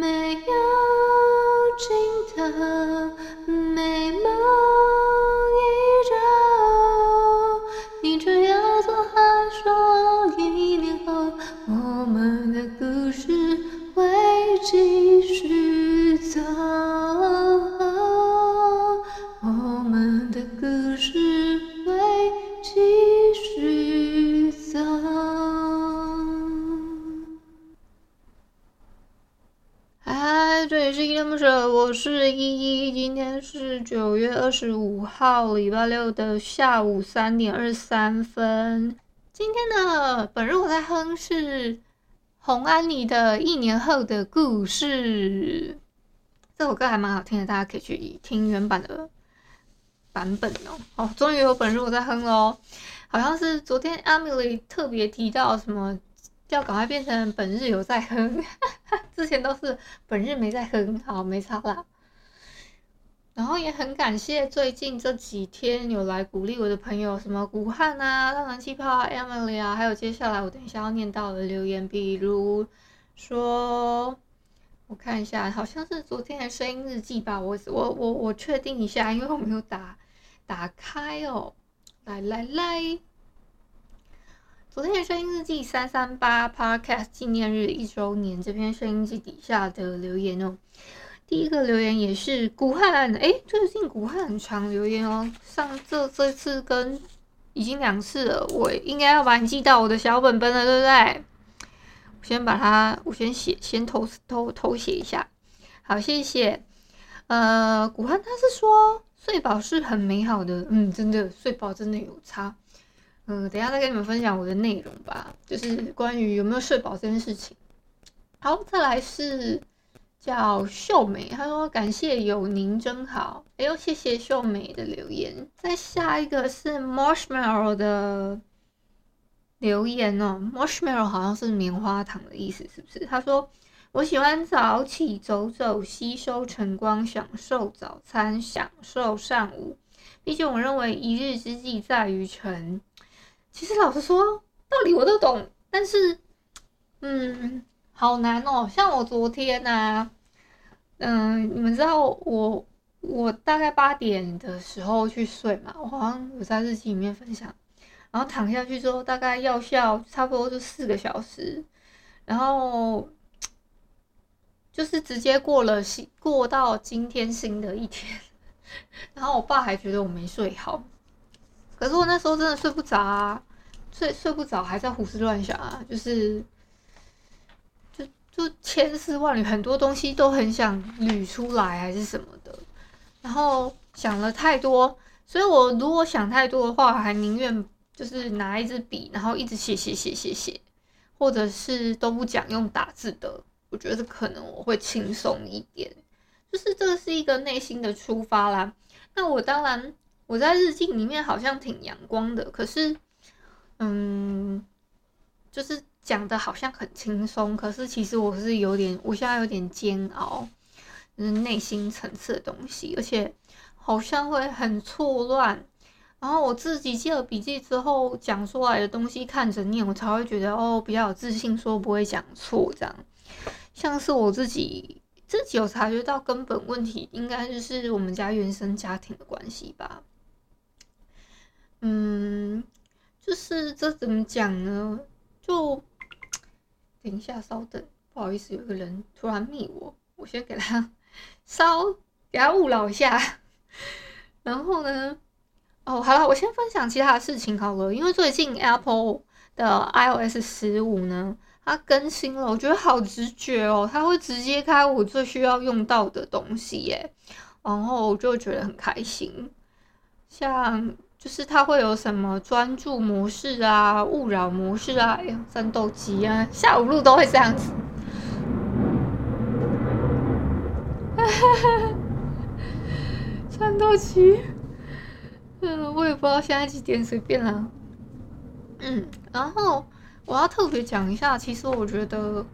没有尽头，美梦依旧。你这样做还说一年后，我们的故事会继续走。我们的故事我是依依。今天是九月二十五号，礼拜六的下午三点二十三分。今天的本日我在哼是红安妮的《一年后的故事》，这首歌还蛮好听的，大家可以去听原版的版本哦。哦，终于有本日我在哼喽，好像是昨天 Emily 特别提到什么。要赶快变成本日有在哼，之前都是本日没在哼，好，没差啦。然后也很感谢最近这几天有来鼓励我的朋友，什么古汉啊、浪漫气泡啊、Emily 啊，还有接下来我等一下要念到的留言，比如说，我看一下，好像是昨天的声音日记吧，我我我我确定一下，因为我没有打打开哦，来来来。昨天的声音日记三三八 Podcast 纪念日一周年这篇声音日记底下的留言哦，第一个留言也是古汉，哎，最近古汉很常留言哦，上这这次跟已经两次了，我应该要把你记到我的小本本了，对不对？我先把它，我先写，先偷偷偷写一下，好，谢谢。呃，古汉他是说睡饱是很美好的，嗯，真的睡饱真的有差。嗯，等下再跟你们分享我的内容吧，就是关于有没有睡饱这件事情。好，再来是叫秀美，她说感谢有您真好。哎呦，谢谢秀美的留言。再下一个是 Marshmallow 的留言哦，Marshmallow 好像是棉花糖的意思，是不是？他说我喜欢早起走走，吸收晨光，享受早餐，享受上午。毕竟我认为一日之计在于晨。其实老实说，道理我都懂，但是，嗯，好难哦。像我昨天呐、嗯，你们知道我我大概八点的时候去睡嘛，我好像有在日记里面分享，然后躺下去之后，大概药效差不多就四个小时，然后就是直接过了新过到今天新的一天，然后我爸还觉得我没睡好。可是我那时候真的睡不着啊，睡睡不着，还在胡思乱想啊，就是，就就千丝万缕，很多东西都很想捋出来，还是什么的，然后想了太多，所以我如果想太多的话，还宁愿就是拿一支笔，然后一直写写写写写，或者是都不讲，用打字的，我觉得可能我会轻松一点，就是这是一个内心的出发啦。那我当然。我在日记里面好像挺阳光的，可是，嗯，就是讲的好像很轻松，可是其实我是有点，我现在有点煎熬，就是内心层次的东西，而且好像会很错乱。然后我自己记了笔记之后讲出来的东西看着念，我才会觉得哦，比较有自信，说不会讲错这样。像是我自己自己有察觉到根本问题，应该就是我们家原生家庭的关系吧。嗯，就是这怎么讲呢？就等一下，稍等，不好意思，有个人突然密我，我先给他稍给他勿扰一下。然后呢，哦，好了，我先分享其他的事情好了，因为最近 Apple 的 iOS 十五呢，它更新了，我觉得好直觉哦，它会直接开我最需要用到的东西耶，然后我就觉得很开心，像。就是它会有什么专注模式啊、勿扰模式啊、哎呦战斗机啊，下午路都会这样子。战斗机，嗯，我也不知道现在几点，随便啦。嗯，然后我要特别讲一下，其实我觉得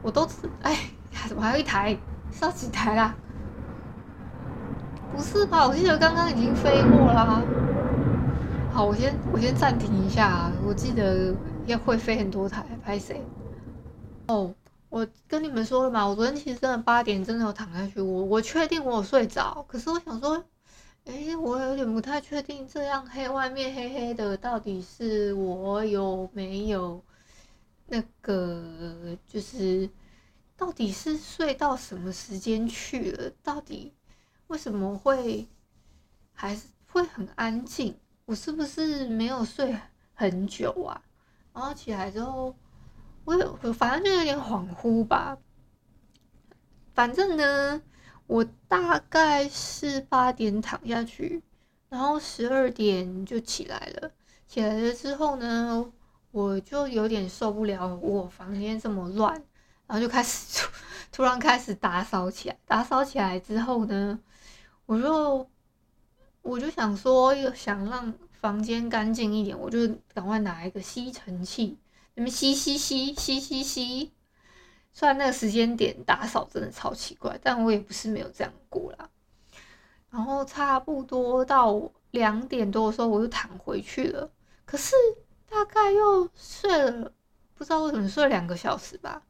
我都哎，怎么还有一台？是要几台啦？不是吧？我记得刚刚已经飞过啦。好，我先我先暂停一下。我记得要会飞很多台，拍谁？哦，我跟你们说了嘛，我昨天其实真的八点真的有躺下去，我我确定我有睡着，可是我想说，哎，我有点不太确定，这样黑外面黑黑的，到底是我有没有那个就是。到底是睡到什么时间去了？到底为什么会还是会很安静？我是不是没有睡很久啊？然后起来之后，我有反正就有点恍惚吧。反正呢，我大概是八点躺下去，然后十二点就起来了。起来了之后呢，我就有点受不了我房间这么乱。然后就开始 突然开始打扫起来，打扫起来之后呢，我就我就想说，又想让房间干净一点，我就赶快拿一个吸尘器，那么吸吸吸吸吸吸。虽然那个时间点打扫真的超奇怪，但我也不是没有这样过啦。然后差不多到两点多的时候，我就躺回去了。可是大概又睡了，不知道为什么睡了两个小时吧。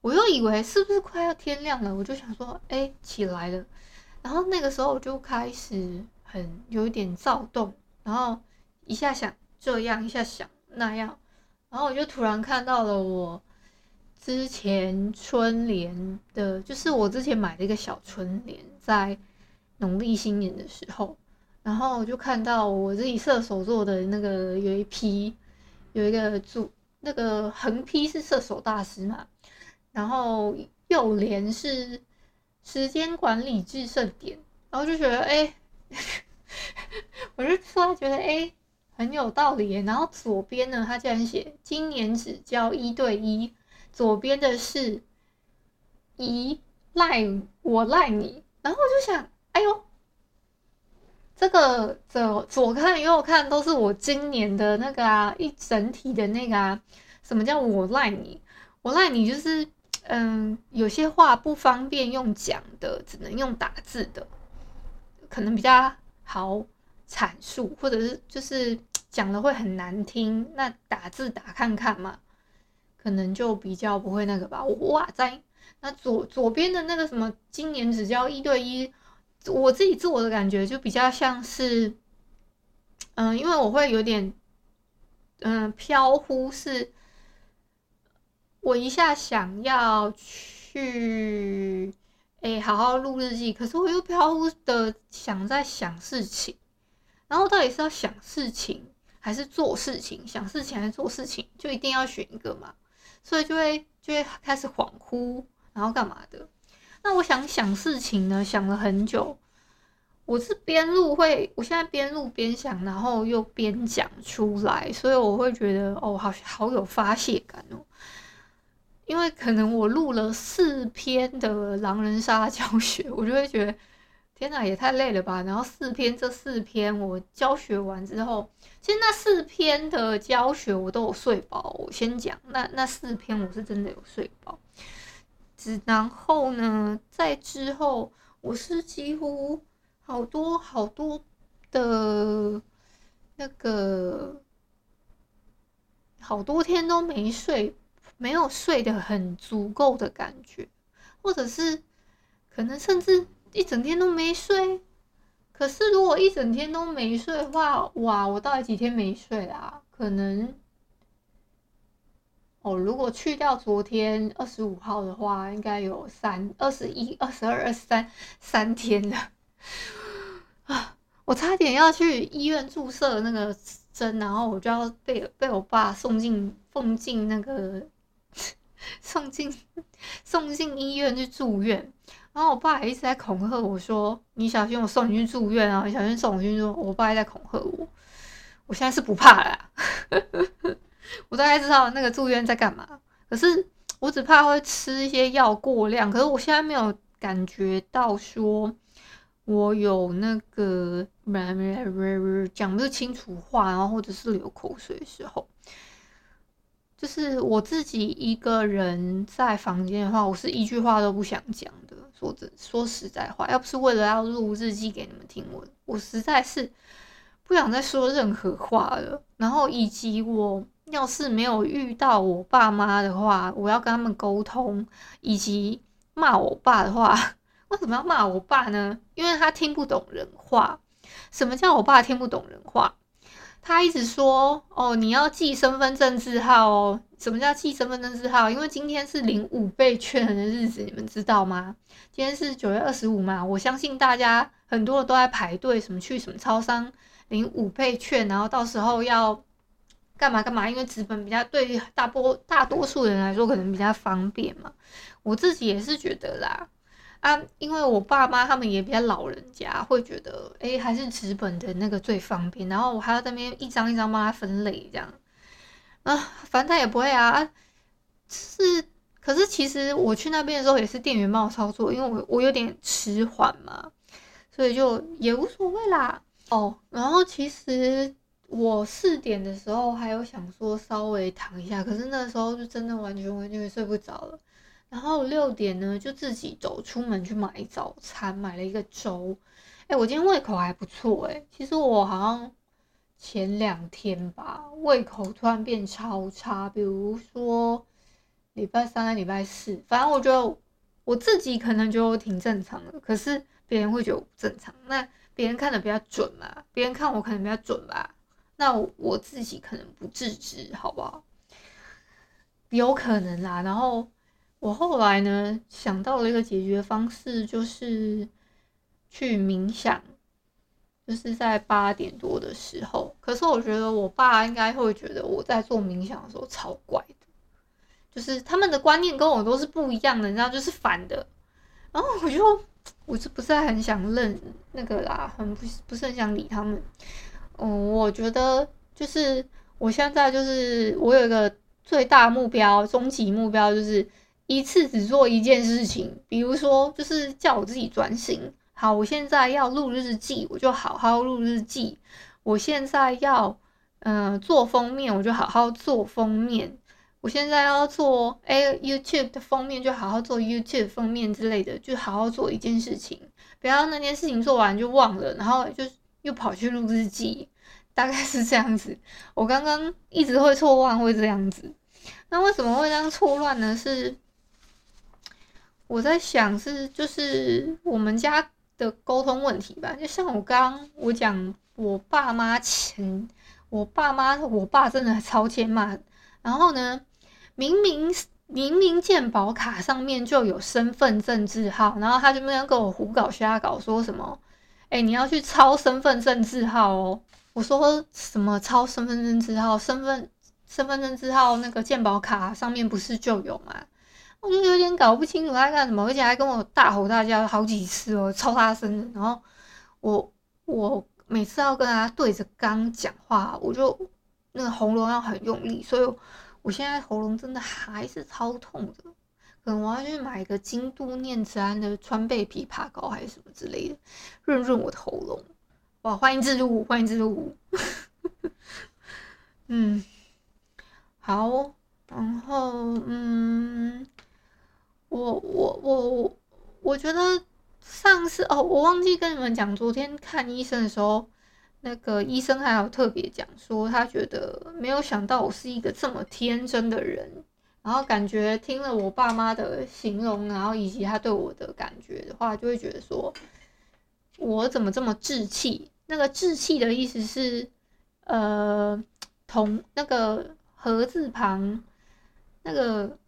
我又以为是不是快要天亮了，我就想说，哎、起来了。然后那个时候我就开始很有一点躁动，然后一下想这样，一下想那样，然后我就突然看到了我之前春联的，就是我之前买的一个小春联，在农历新年的时候，然后我就看到我自己射手座的那个有一批，有一个主，那个横批是射手大师嘛。然后右联是时间管理制胜点，然后就觉得哎，我就突然觉得哎很有道理。然后左边呢，他竟然写今年只交一对一，左边的是一赖我赖你，然后我就想，哎呦，这个左左看右看都是我今年的那个啊，一整体的那个啊，什么叫我赖你？我赖你就是。嗯，有些话不方便用讲的，只能用打字的，可能比较好阐述，或者是就是 讲的会很难听，那打字打看看嘛，可能就比较不会那个吧。哇塞，那左左边的那个什么，今年只交一对一，我自己自我的感觉就比较像是，嗯，因为我会有点，嗯，飘忽是。我一下想要去，哎、好好录日记，可是我又飘忽的想在想事情，然后到底是要想事情还是做事情？想事情还是做事情，就一定要选一个嘛，所以就会就会开始恍惚，然后干嘛的？那我想想事情呢，想了很久，我是边录会，我现在边录边想，然后又边讲出来，所以我会觉得哦，好好有发泄感哦。因为可能我录了四篇的狼人杀教学，我就会觉得天哪，也太累了吧。然后四篇，这四篇我教学完之后，其实那四篇的教学我都有睡饱。我先讲，那那四篇我是真的有睡饱。只然后呢，在之后我是几乎好多好多的那个好多天都没睡。没有睡得很足够的感觉，或者是可能甚至一整天都没睡。可是如果一整天都没睡的话，哇，我到底几天没睡啊？可能哦，如果去掉昨天二十五号的话，应该有三、二十一、二十二、二十三三天了啊！我差点要去医院注射那个针，然后我就要被被我爸送进送进那个。送进送进医院去住院，然后我爸还一直在恐吓我说：“你小心我送你去住院啊！你小心送我去住。”我爸还在恐吓我，我现在是不怕啦。我大概知道那个住院在干嘛，可是我只怕会吃一些药过量。可是我现在没有感觉到说，我有那个讲不清楚话，然后或者是流口水的时候，就是我自己一个人在房间的话，我是一句话都不想讲的。说真说实在话，要不是为了要录日记给你们听，我我实在是不想再说任何话了。然后以及我要是没有遇到我爸妈的话，我要跟他们沟通，以及骂我爸的话。为什么要骂我爸呢？因为他听不懂人话。什么叫我爸听不懂人话？他一直说：“哦，你要记身份证字号哦。”什么叫记身份证字号？因为今天是领五倍券的日子，你们知道吗？今天是九月二十五嘛。我相信大家很多人都在排队，什么去什么超商领五倍券，然后到时候要干嘛干嘛？因为纸本比较对大波大多数人来说可能比较方便嘛。我自己也是觉得啦。啊，因为我爸妈他们也比较老人家，会觉得，哎、还是纸本的那个最方便。然后我还要在那边一张一张帮他分类，这样，啊，反正他也不会啊。是，可是其实我去那边的时候也是店员帮我操作，因为我我有点迟缓嘛，所以就也无所谓啦。哦，然后其实我四点的时候还有想说稍微躺一下，可是那时候就真的完全完全睡不着了。然后六点呢，就自己走出门去买早餐，买了一个粥。哎，我今天胃口还不错哎。其实我好像前两天吧，胃口突然变超差。比如说礼拜三、礼拜四，反正我觉得我自己可能觉得我挺正常的，可是别人会觉得我不正常。那别人看的比较准嘛，别人看我可能比较准吧。那我自己可能不自知，好不好？有可能啦。然后。我后来呢，想到了一个解决方式，就是去冥想，就是在八点多的时候。可是我觉得我爸应该会觉得我在做冥想的时候超怪的，就是他们的观念跟我都是不一样的，你知道，就是反的。然后我就我是不是很想认那个啦，很不不是很想理他们。嗯，我觉得就是我现在就是我有一个最大目标，终极目标就是。一次只做一件事情，比如说就是叫我自己专心。好，我现在要录日记，我就好好录日记。我现在要嗯、做封面，我就好好做封面。我现在要做哎 YouTube 的封面，就好好做 YouTube 封面之类的，就好好做一件事情。不要那件事情做完就忘了，然后就又跑去录日记，大概是这样子。我刚刚一直会错乱，会这样子。那为什么会这样错乱呢？是我在想是就是我们家的沟通问题吧，就像我刚刚我讲我爸妈前，我爸妈我爸真的超欠骂，然后呢，明明明明健保卡上面就有身份证字号，然后他就那样跟我胡搞瞎搞，说什么，哎，你要去抄身份证字号哦，我说什么抄身份证字号，身份身份证字号那个健保卡上面不是就有吗？我就有点搞不清楚他干什么，而且还跟我大吼大叫好几次哦，超大声的。然后我我每次要跟他对着刚讲话，我就那个喉咙要很用力，所以我现在喉咙真的还是超痛的。可能我要去买一个京都念慈庵的川贝枇杷膏还是什么之类的，润润我的喉咙。哇，欢迎置入，欢迎置入。嗯，好，然后嗯。我我我我我觉得上次哦，我忘记跟你们讲，昨天看医生的时候，那个医生还有特别讲说，他觉得没有想到我是一个这么天真的人，然后感觉听了我爸妈的形容，然后以及他对我的感觉的话，就会觉得说我怎么这么稚气？那个稚气的意思是，呃，同那个禾字旁那个。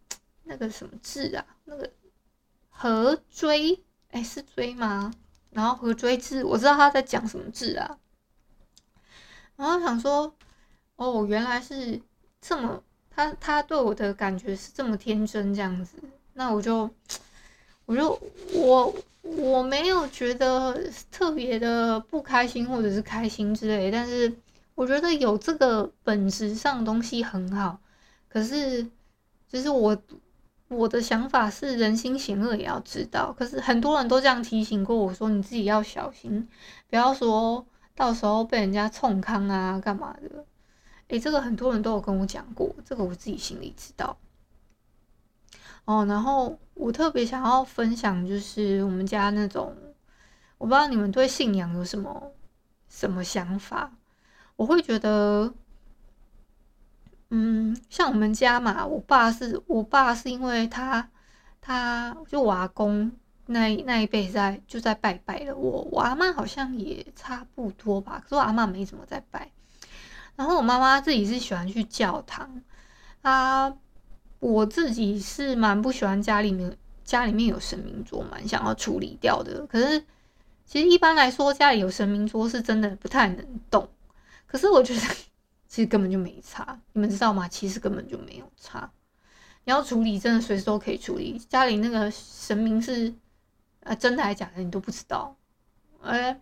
那个什么字啊？那个河锥，哎、是追吗？然后河锥字，我知道他在讲什么字啊。然后想说，哦，原来是这么，他他对我的感觉是这么天真这样子。那我就，我就我我没有觉得特别的不开心或者是开心之类，但是我觉得有这个本质上的东西很好。可是，就是我。我的想法是人心险恶也要知道，可是很多人都这样提醒过我说，你自己要小心，不要说到时候被人家冲康啊，干嘛的？诶，这个很多人都有跟我讲过，这个我自己心里知道。哦，然后我特别想要分享，就是我们家那种，我不知道你们对信仰有什么什么想法？我会觉得，嗯，像我们家嘛，我爸是我爸是因为他他就我阿公那那一辈在就在拜拜了，我我阿妈好像也差不多吧，可是我阿妈没怎么在拜。然后我妈妈自己是喜欢去教堂，啊，我自己是蛮不喜欢家里面家里面有神明桌，蛮想要处理掉的。可是其实一般来说，家里有神明桌是真的不太能动。可是我觉得其实根本就没差，你们知道吗？其实根本就没有差。你要处理，真的随时都可以处理。家里那个神明是啊，真的还是假的，你都不知道。哎，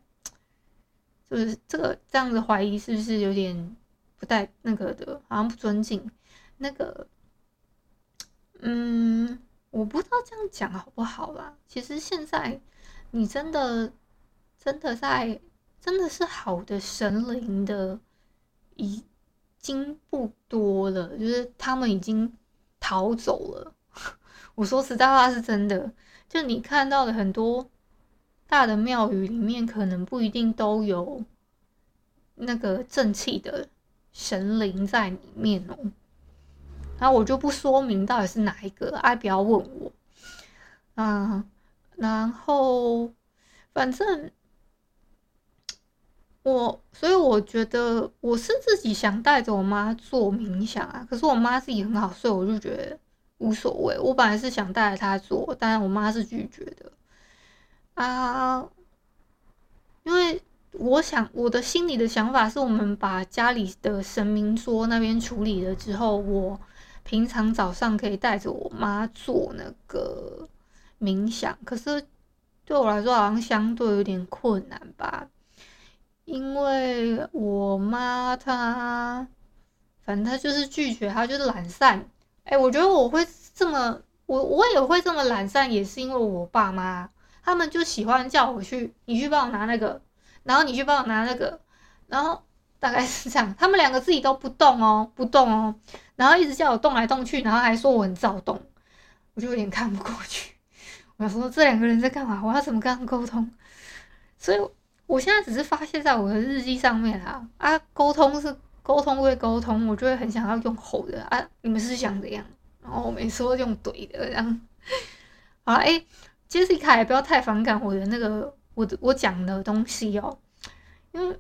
就是这个这样子怀疑，是不是有点？不带那个的，好像不尊敬那个，嗯，我不知道这样讲好不好啦。其实现在你真的真的在真的是好的神灵的一经不多了，就是他们已经逃走了。我说实在话是真的，就你看到的很多大的庙宇里面，可能不一定都有那个正气的。神灵在里面哦，然后我就不说明到底是哪一个，爱，不要问我。啊，然后反正我，所以我觉得我是自己想带着我妈做冥想啊，可是我妈自己很好睡，我就觉得无所谓。我本来是想带着她做，但是我妈是拒绝的啊，因为。我想，我的心里的想法是，我们把家里的神明桌那边处理了之后，我平常早上可以带着我妈做那个冥想。可是对我来说，好像相对有点困难吧，因为我妈她，反正她就是拒绝，她就是懒散。哎，我觉得我会这么，我我也会这么懒散，也是因为我爸妈，他们就喜欢叫我去，你去帮我拿那个。然后你去帮我拿那个，然后大概是这样，他们两个自己都不动哦，不动哦，然后一直叫我动来动去，然后还说我很躁动，我就有点看不过去。我说这两个人在干嘛？我要怎么跟他们沟通？所以我现在只是发泄在我的日记上面啊啊，沟通是沟通归沟通，我就会很想要用吼的啊，你们是想怎样？然后我每次都用怼的这样。好了，诶，Jessica 也不要太反感我的那个。我我讲的东西哦，因为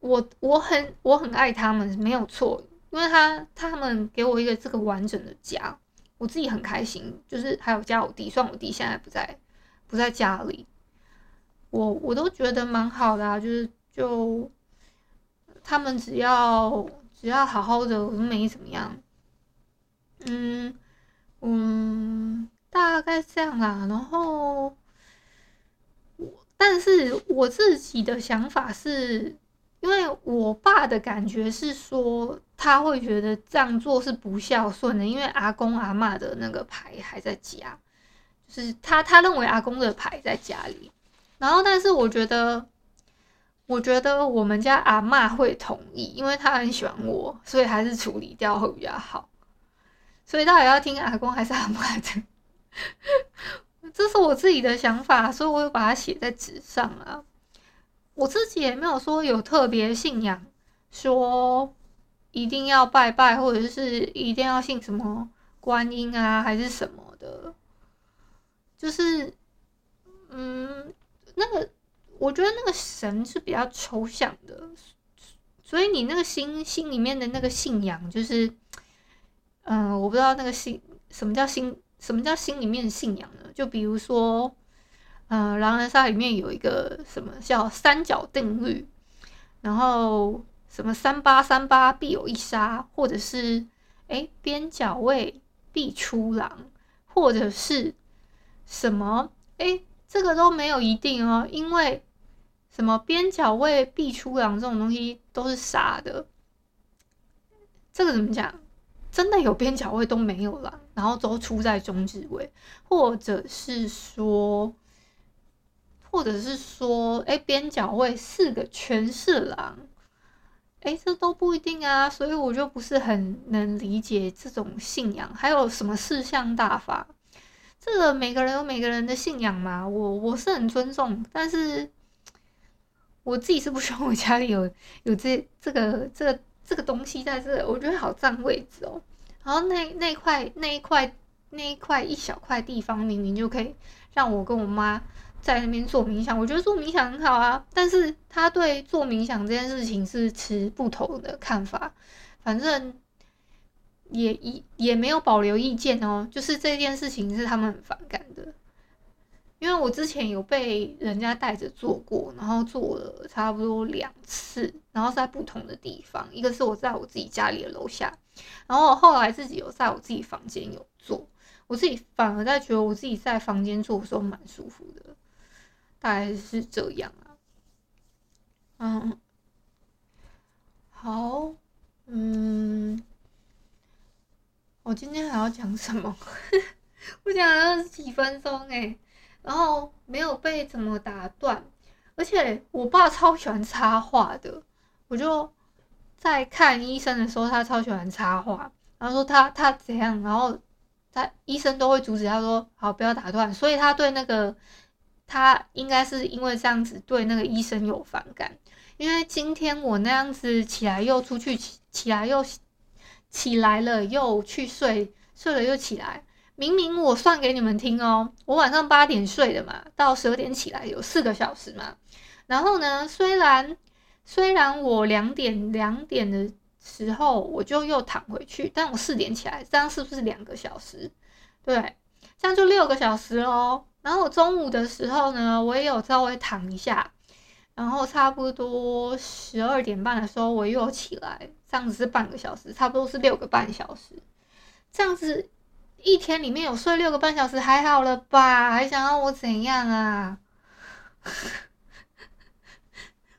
我我很我很爱他们，没有错，因为他他们给我一个这个完整的家，我自己很开心。就是还有加我弟，虽然我弟现在不在不在家里，我我都觉得蛮好的啊。就是就他们只要只要好好的，我都没怎么样。嗯嗯，大概这样啦，然后我。但是我自己的想法是，因为我爸的感觉是说，他会觉得这样做是不孝顺的，因为阿公阿嬷的那个牌还在家，就是他他认为阿公的牌在家里。然后，但是我觉得，我觉得我们家阿嬷会同意，因为他很喜欢我，所以还是处理掉会比较好。所以到底要听阿公还是阿嬷的？这是我自己的想法，所以我有把它写在纸上啊。我自己也没有说有特别信仰，说一定要拜拜，或者是一定要信什么观音啊，还是什么的。就是，我觉得那个神是比较抽象的，所以你那个心心里面的那个信仰，就是，嗯、我不知道那个心什么叫心。什么叫心里面的信仰呢？就比如说，嗯、狼人杀里面有一个什么叫三角定律，然后什么三八三八必有一杀，或者是哎边角位必出狼，或者是什么哎这个都没有一定哦，因为什么边角位必出狼这种东西都是傻的，这个怎么讲？真的有边角位都没有狼，然后都出在中置位，或者是说，或者是说，哎，边角位四个全是狼，哎，这都不一定啊，所以我就不是很能理解这种信仰，还有什么四象大法，这个每个人有每个人的信仰嘛，我我是很尊重，但是。我自己是不希望我家里有有这这个这个这个东西在这，我觉得好占位置哦。然后那那块那一块那一块一小块地方，明明就可以让我跟我妈在那边做冥想，我觉得做冥想很好啊。但是他对做冥想这件事情是持不同的看法，反正也也也没有保留意见哦。就是这件事情是他们很反感的。因为我之前有被人家带着做过，然后做了差不多两次，然后在不同的地方，一个是我在我自己家里的楼下，然后后来自己有在我自己房间有做，我自己反而在觉得我自己在房间做的时候蛮舒服的，大概是这样啊。嗯，好，嗯，我今天还要讲什么？我讲了几分钟诶。然后没有被怎么打断，而且我爸超喜欢插话的，我就在看医生的时候，他超喜欢插话，然后说他他怎样，然后他医生都会阻止他说好不要打断，所以他对那个他应该是因为这样子对那个医生有反感，因为今天我那样子起来又出去起起来又起来了又去睡睡了又起来。明明我算给你们听哦，我晚上八点睡的嘛，到十二点起来有四个小时嘛。然后呢，虽然虽然我两点两点的时候我就又躺回去，但我四点起来，这样是不是两个小时？对，这样就六个小时喽。然后我中午的时候呢，我也有稍微躺一下，然后差不多十二点半的时候我又起来，这样子是半个小时，差不多是六个半小时，这样子。一天里面有睡六个半小时，还好了吧？还想让我怎样啊？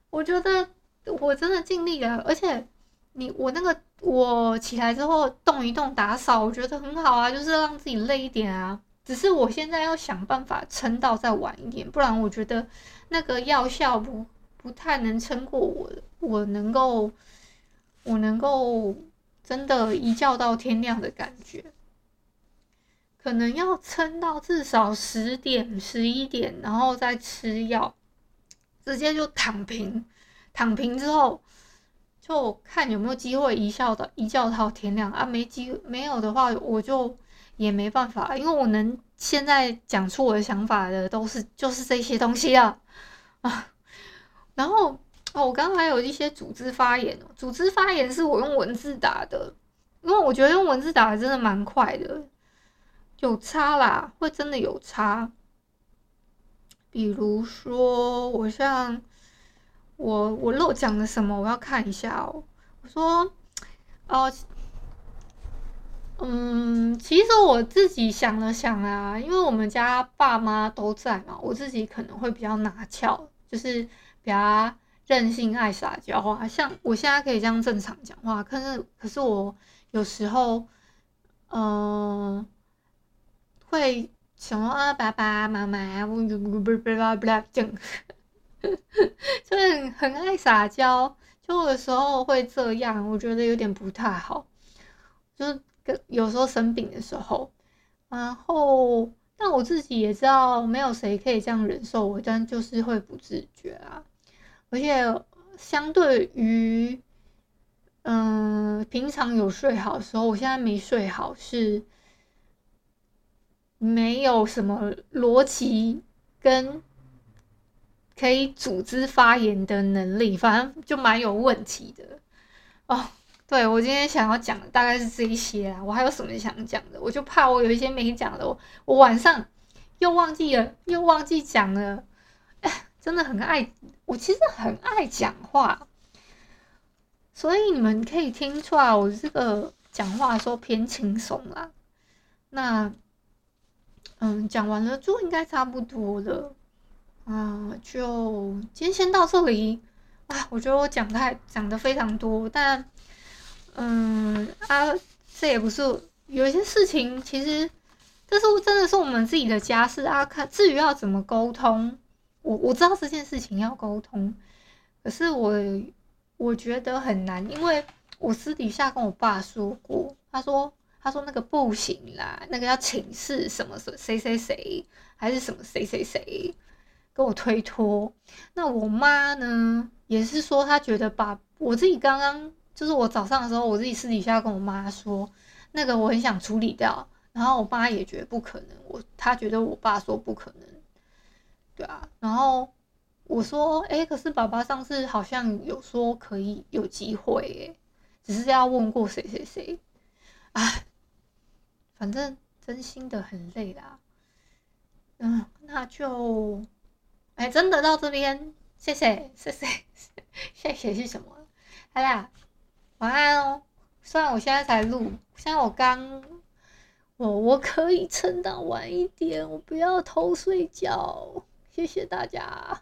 我觉得我真的尽力了，而且你我那个我起来之后动一动打扫，我觉得很好啊，就是让自己累一点啊。只是我现在要想办法撑到再晚一点，不然我觉得那个药效不不太能撑过我，我能够我能够真的一觉到天亮的感觉。可能要撑到至少十点、十一点，然后再吃药，直接就躺平。躺平之后，就看有没有机会一觉到一觉到天亮啊。没机没有的话，我就也没办法，因为我能现在讲出我的想法的都是就是这些东西啊啊。然后哦，我刚刚还有一些组织发言，组织发言是我用文字打的，因为我觉得用文字打的真的蛮快的。有差啦，会真的有差。比如说，我像我我漏讲了什么，我要看一下哦。我说，哦，嗯，其实我自己想了想啊，因为我们家爸妈都在嘛，我自己可能会比较拿翘，就是比较任性、爱撒娇啊。像我现在可以这样正常讲话，可是可是我有时候，嗯。会什么啊？爸爸妈妈，我 就不不不不不讲，就很很爱撒娇，就有时候会这样，我觉得有点不太好。就是有时候生病的时候，然后但我自己也知道，没有谁可以这样忍受我，但就是会不自觉啊。而且相对于，嗯，平常有睡好的时候，我现在没睡好是。没有什么逻辑跟可以组织发言的能力，反正就蛮有问题的哦。对，我今天想要讲的大概是这一些啊，我还有什么想讲的？我就怕我有一些没讲的，我我晚上又忘记了，又忘记讲了。真的很爱，我其实很爱讲话，所以你们可以听出来，我这个讲话的时候偏轻松啦。那。嗯，讲完了就应该差不多了，啊，就今天先到这里啊。我觉得我讲太讲的非常多，但嗯啊，这也不是有一些事情，其实这是真的是我们自己的家事啊。看至于要怎么沟通，我我知道这件事情要沟通，可是我我觉得很难，因为我私底下跟我爸说过，他说他说那个不行啦，那个要请示什么谁谁谁谁，还是什么谁谁谁跟我推脱。那我妈呢，也是说她觉得把我自己刚刚。就是我早上的时候，我自己私底下跟我妈说，那个我很想处理掉，然后我妈也觉得不可能，我她觉得我爸说不可能，对啊，然后我说，哎，可是爸爸上次好像有说可以有机会，哎，只是要问过谁谁谁，啊，反正真心的很累啦，嗯，那就，哎，真的到这边，谢谢谢谢 谢谢是什么？好啦。晚安哦，虽然我现在才录，现在我刚，我我可以撑到晚一点，我不要偷睡觉，谢谢大家。